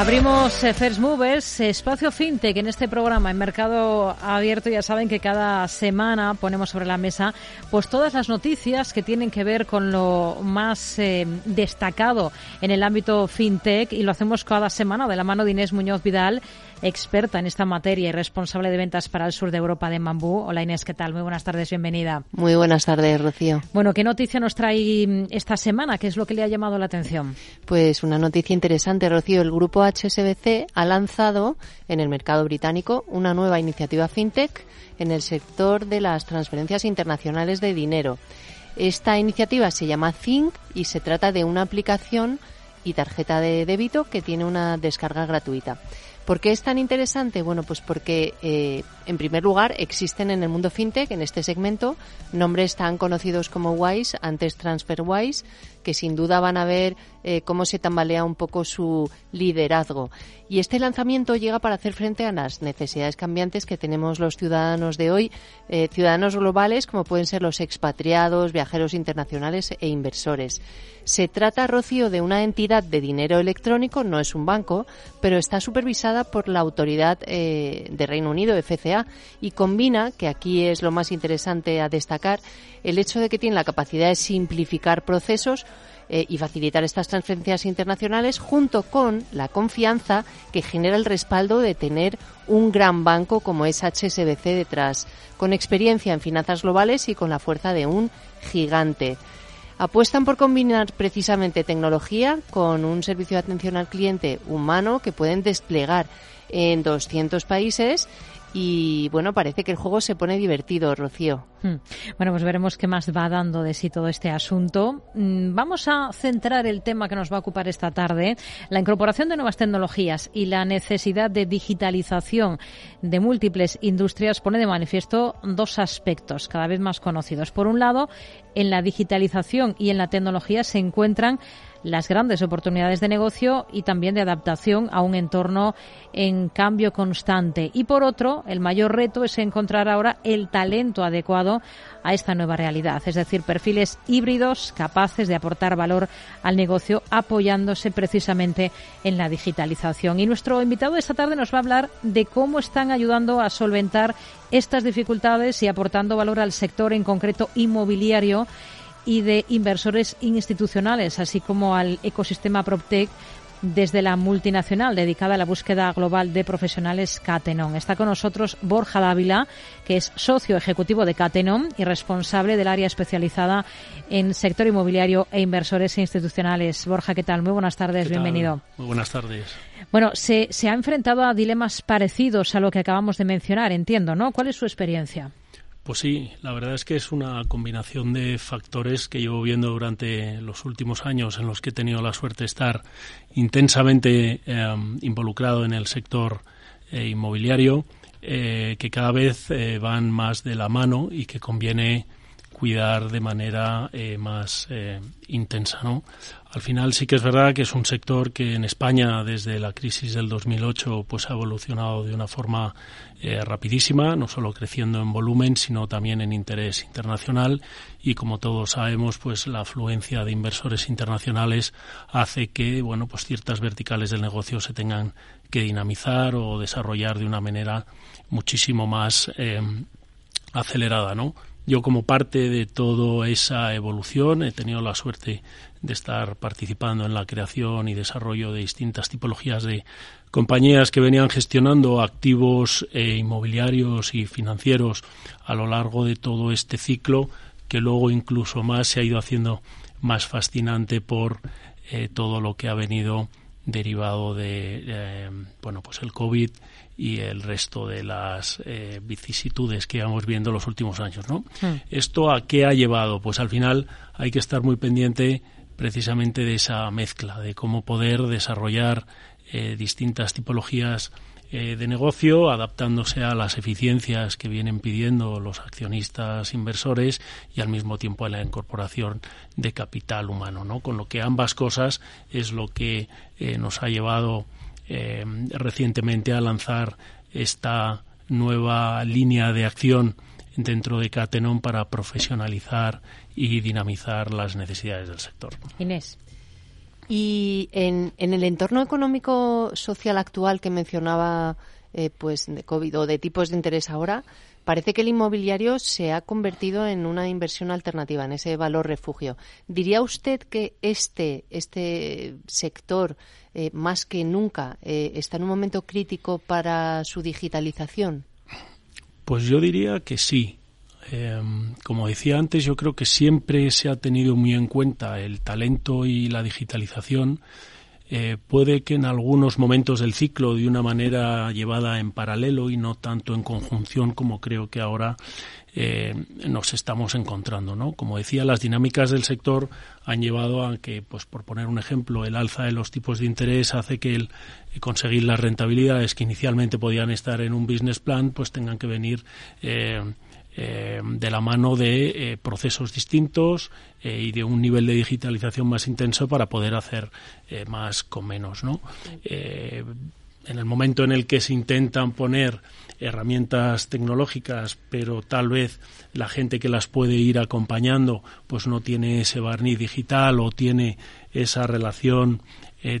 Abrimos eh, First Movers, espacio fintech en este programa en Mercado Abierto. Ya saben que cada semana ponemos sobre la mesa pues todas las noticias que tienen que ver con lo más eh, destacado en el ámbito fintech y lo hacemos cada semana de la mano de Inés Muñoz Vidal, experta en esta materia y responsable de ventas para el sur de Europa de Mambú. Hola Inés, ¿qué tal? Muy buenas tardes, bienvenida. Muy buenas tardes, Rocío. Bueno, ¿qué noticia nos trae mm, esta semana? ¿Qué es lo que le ha llamado la atención? Pues una noticia interesante, Rocío. El grupo HSBC ha lanzado en el mercado británico una nueva iniciativa fintech en el sector de las transferencias internacionales de dinero. Esta iniciativa se llama Think y se trata de una aplicación y tarjeta de débito que tiene una descarga gratuita. ¿Por qué es tan interesante? Bueno, pues porque, eh, en primer lugar, existen en el mundo fintech, en este segmento, nombres tan conocidos como Wise, antes TransferWise, que sin duda van a ver eh, cómo se tambalea un poco su liderazgo. Y este lanzamiento llega para hacer frente a las necesidades cambiantes que tenemos los ciudadanos de hoy, eh, ciudadanos globales como pueden ser los expatriados, viajeros internacionales e inversores. Se trata, Rocío, de una entidad de dinero electrónico, no es un banco, pero está supervisada por la autoridad eh, de Reino Unido, FCA, y combina, que aquí es lo más interesante a destacar, el hecho de que tiene la capacidad de simplificar procesos eh, y facilitar estas transferencias internacionales junto con la confianza que genera el respaldo de tener un gran banco como es HSBC detrás, con experiencia en finanzas globales y con la fuerza de un gigante. Apuestan por combinar precisamente tecnología con un servicio de atención al cliente humano que pueden desplegar en 200 países y bueno, parece que el juego se pone divertido, Rocío. Hmm. Bueno, pues veremos qué más va dando de sí todo este asunto. Mm, vamos a centrar el tema que nos va a ocupar esta tarde, la incorporación de nuevas tecnologías y la necesidad de digitalización de múltiples industrias pone de manifiesto dos aspectos cada vez más conocidos. Por un lado, en la digitalización y en la tecnología se encuentran las grandes oportunidades de negocio y también de adaptación a un entorno en cambio constante. Y por otro, el mayor reto es encontrar ahora el talento adecuado a esta nueva realidad, es decir, perfiles híbridos capaces de aportar valor al negocio apoyándose precisamente en la digitalización. Y nuestro invitado esta tarde nos va a hablar de cómo están ayudando a solventar estas dificultades y aportando valor al sector en concreto inmobiliario y de inversores institucionales, así como al ecosistema PropTech desde la multinacional dedicada a la búsqueda global de profesionales Catenon. Está con nosotros Borja Dávila, que es socio ejecutivo de Catenon y responsable del área especializada en sector inmobiliario e inversores institucionales. Borja, ¿qué tal? Muy buenas tardes, bienvenido. Muy buenas tardes. Bueno, se, se ha enfrentado a dilemas parecidos a lo que acabamos de mencionar, entiendo, ¿no? ¿Cuál es su experiencia? Pues sí, la verdad es que es una combinación de factores que llevo viendo durante los últimos años en los que he tenido la suerte de estar intensamente em, involucrado en el sector eh, inmobiliario, eh, que cada vez eh, van más de la mano y que conviene cuidar de manera más intensa, ¿no? Al final sí que es verdad que es un sector que en España desde la crisis del 2008 pues ha evolucionado de una forma eh, rapidísima, no solo creciendo en volumen, sino también en interés internacional y como todos sabemos, pues la afluencia de inversores internacionales hace que, bueno, pues ciertas verticales del negocio se tengan que dinamizar o desarrollar de una manera muchísimo más eh, acelerada, ¿no? Yo como parte de toda esa evolución he tenido la suerte de estar participando en la creación y desarrollo de distintas tipologías de compañías que venían gestionando activos eh, inmobiliarios y financieros a lo largo de todo este ciclo que luego incluso más se ha ido haciendo más fascinante por eh, todo lo que ha venido derivado de eh, bueno pues el covid y el resto de las vicisitudes que vamos viendo los últimos años no hmm. esto a qué ha llevado pues al final hay que estar muy pendiente precisamente de esa mezcla, de cómo poder desarrollar eh, distintas tipologías eh, de negocio, adaptándose a las eficiencias que vienen pidiendo los accionistas inversores y al mismo tiempo a la incorporación de capital humano, ¿no? Con lo que ambas cosas es lo que eh, nos ha llevado recientemente a lanzar esta nueva línea de acción dentro de Catenon para profesionalizar y dinamizar las necesidades del sector. Inés. Y en, en el entorno económico social actual que mencionaba, eh, pues de COVID o de tipos de interés ahora, parece que el inmobiliario se ha convertido en una inversión alternativa, en ese valor refugio. ¿Diría usted que este, este sector, eh, más que nunca, eh, está en un momento crítico para su digitalización? Pues yo diría que sí. Em, como decía antes, yo creo que siempre se ha tenido muy en cuenta el talento y la digitalización eh, puede que en algunos momentos del ciclo de una manera llevada en paralelo y no tanto en conjunción como creo que ahora eh, nos estamos encontrando, ¿no? Como decía, las dinámicas del sector han llevado a que, pues por poner un ejemplo, el alza de los tipos de interés hace que el conseguir las rentabilidades que inicialmente podían estar en un business plan, pues tengan que venir eh, eh, de la mano de eh, procesos distintos eh, y de un nivel de digitalización más intenso para poder hacer más con menos. ¿no? en el momento en el que se intentan poner herramientas tecnológicas, pero tal vez la gente que las puede ir acompañando, pues no tiene ese barniz digital o tiene esa relación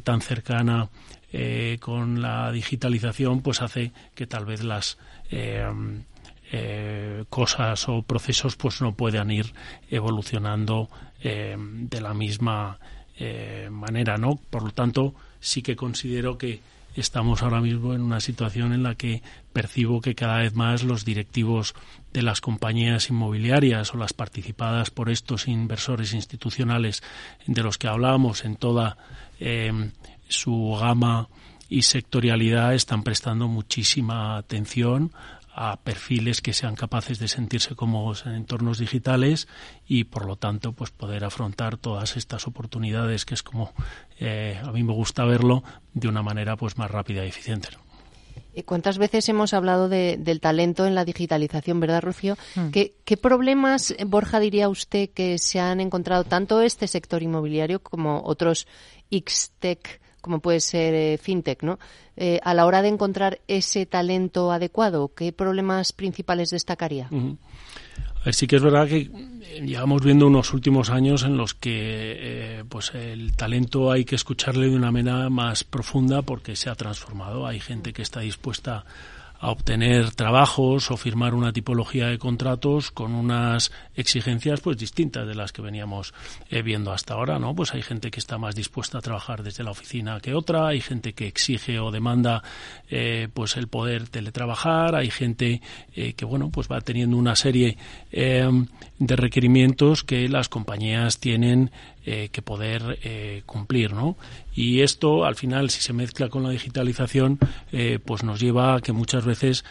tan cercana con la digitalización, pues hace que tal vez las eh, cosas o procesos pues no puedan ir evolucionando eh, de la misma eh, manera, ¿no? Por lo tanto, sí que considero que estamos ahora mismo en una situación en la que percibo que cada vez más los directivos de las compañías inmobiliarias o las participadas por estos inversores institucionales de los que hablábamos en toda su gama y sectorialidad están prestando muchísima atención a perfiles que sean capaces de sentirse cómodos en entornos digitales y por lo tanto pues poder afrontar todas estas oportunidades que es como eh, a mí me gusta verlo de una manera pues más rápida y eficiente. ¿Cuántas veces hemos hablado del talento en la digitalización, verdad, Rocío? Mm. ¿Qué, ¿Qué, problemas, Borja, diría usted que se han encontrado tanto este sector inmobiliario como otros X-Tech como puede ser eh, fintech, ¿no? Eh, a la hora de encontrar ese talento adecuado, ¿qué problemas principales destacaría? sí que es verdad que eh, llevamos viendo unos últimos años en los que pues el talento hay que escucharle de una manera más profunda porque se ha transformado. Hay gente que está dispuesta obtener trabajos o firmar una tipología de contratos con unas exigencias pues distintas de las que veníamos eh, viendo hasta ahora, ¿no? Pues hay gente que está más dispuesta a trabajar desde la oficina que otra, hay gente que exige o demanda eh, pues el poder teletrabajar, hay gente eh, que bueno pues va teniendo una serie de requerimientos que las compañías tienen eh, que poder eh, cumplir, ¿no? Y esto, al final, si se mezcla con la digitalización, eh, pues nos lleva a que muchas veces,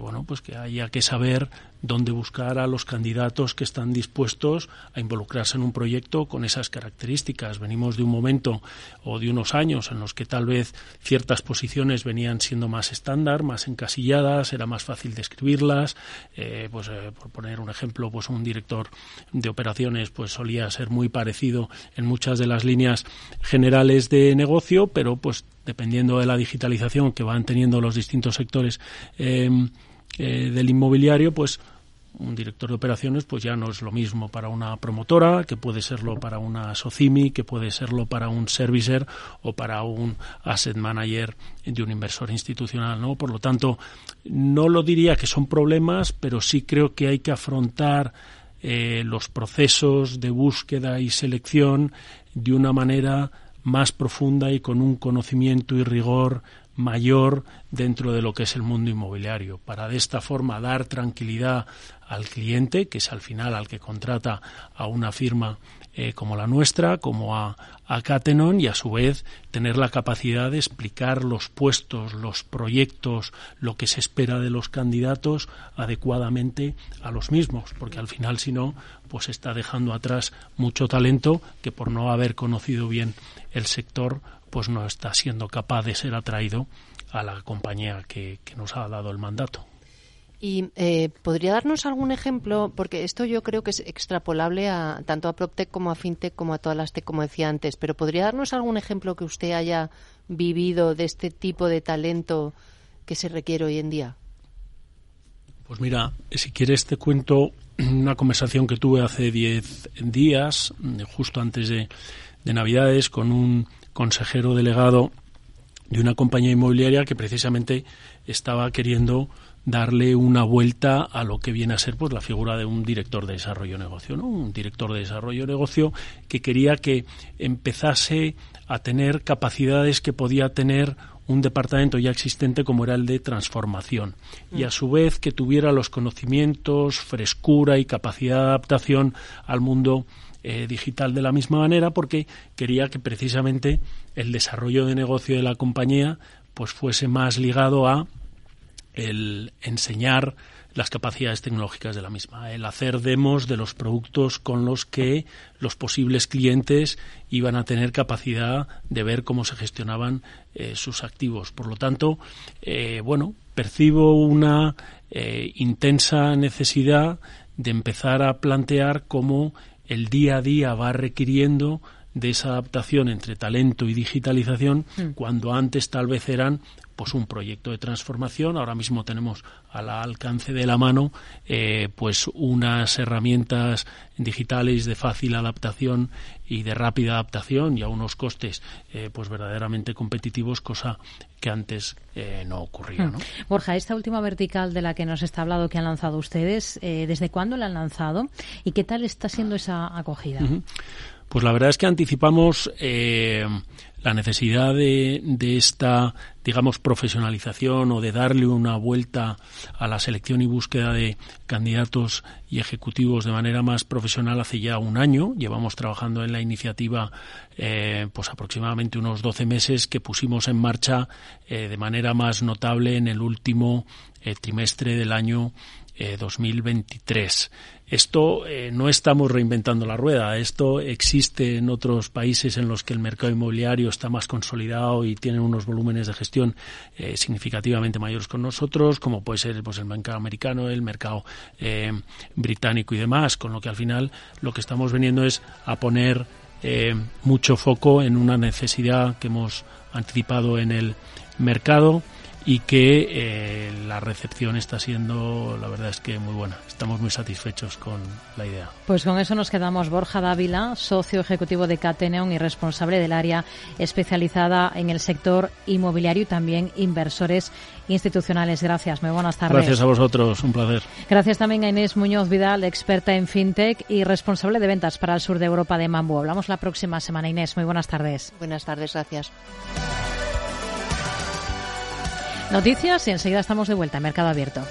bueno, pues que haya que saber dónde buscar a los candidatos que están dispuestos a involucrarse en un proyecto con esas características. Venimos de un momento o de unos años en los que tal vez ciertas posiciones venían siendo más estándar, más encasilladas, era más fácil describirlas. pues por poner un ejemplo, pues un director de operaciones pues solía ser muy parecido en muchas de las líneas generales de negocio, pero pues dependiendo de la digitalización que van teniendo los distintos sectores em, eh, del inmobiliario, pues un director de operaciones pues ya no es lo mismo para una promotora, que puede serlo para una SOCIMI, que puede serlo para un servicer o para un asset manager de un inversor institucional, ¿no? Por lo tanto, no lo diría que son problemas, pero sí creo que hay que afrontar eh, los procesos de búsqueda y selección de una manera más profunda y con un conocimiento y rigor mayor dentro de lo que es el mundo inmobiliario, para de esta forma dar tranquilidad al cliente, que es al final al que contrata a una firma eh, como la nuestra, como a, a Catenon y a su vez tener la capacidad de explicar los puestos, los proyectos, lo que se espera de los candidatos adecuadamente a los mismos, porque al final si no, pues está dejando atrás mucho talento que por no haber conocido bien el sector, pues no está siendo capaz de ser atraído a la compañía que nos ha dado el mandato. Y eh, podría darnos algún ejemplo, porque esto yo creo que es extrapolable a tanto a PropTech como a FinTech como a todas las tech, como decía antes, pero podría darnos algún ejemplo que usted haya vivido de este tipo de talento que se requiere hoy en día. Pues mira, si quieres te cuento una conversación que tuve hace 10 días, justo antes de, de Navidades, con un consejero delegado de una compañía inmobiliaria que precisamente estaba queriendo darle una vuelta a lo que viene a ser pues la figura de un director de desarrollo negocio, ¿no? Un director de desarrollo negocio que quería que empezase a tener capacidades que podía tener un departamento ya existente como era el de transformación y a su vez que tuviera los conocimientos, frescura y capacidad de adaptación al mundo eh, digital de la misma manera porque quería que precisamente el desarrollo de negocio de la compañía pues fuese más ligado a el enseñar las capacidades tecnológicas de la misma, el hacer demos de los productos con los que los posibles clientes iban a tener capacidad de ver cómo se gestionaban eh, sus activos. Por lo tanto, eh, bueno, percibo una eh, intensa necesidad de empezar a plantear cómo el día a día va requiriendo de esa adaptación entre talento y digitalización, mm. cuando antes tal vez eran pues un proyecto de transformación. Ahora mismo tenemos al alcance de la mano eh, pues unas herramientas digitales de fácil adaptación y de rápida adaptación y a unos costes eh, pues verdaderamente competitivos, cosa que antes eh, no ocurría. ¿no? Hmm. Borja, esta última vertical de la que nos está hablado que han lanzado ustedes, ¿desde cuándo la han lanzado y qué tal está siendo esa acogida? Pues la verdad es que anticipamos eh, la necesidad de, esta, digamos, profesionalización o de darle una vuelta a la selección y búsqueda de candidatos y ejecutivos de manera más profesional hace ya un año. Llevamos trabajando en la iniciativa eh, pues aproximadamente unos 12 meses que pusimos en marcha eh, de manera más notable en el último eh, trimestre del año 2023. Esto eh, no estamos reinventando la rueda, esto existe en otros países en los que el mercado inmobiliario está más consolidado y tienen unos volúmenes de gestión eh, significativamente mayores con nosotros, como puede ser pues, el mercado americano, el mercado eh, británico y demás, con lo que al final lo que estamos veniendo es a poner mucho foco en una necesidad que hemos anticipado en el mercado y que eh, la recepción está siendo, la verdad es que muy buena. Estamos muy satisfechos con la idea. Pues con eso nos quedamos. Borja Dávila, socio ejecutivo de Cateneon y responsable del área especializada en el sector inmobiliario y también inversores institucionales. Gracias, muy buenas tardes. Gracias a vosotros, un placer. Gracias también a Inés Muñoz Vidal, experta en fintech y responsable de ventas para el sur de Europa de Mambu. Hablamos la próxima semana, Inés. Muy buenas tardes. Buenas tardes, gracias. Noticias y enseguida estamos de vuelta en Mercado Abierto.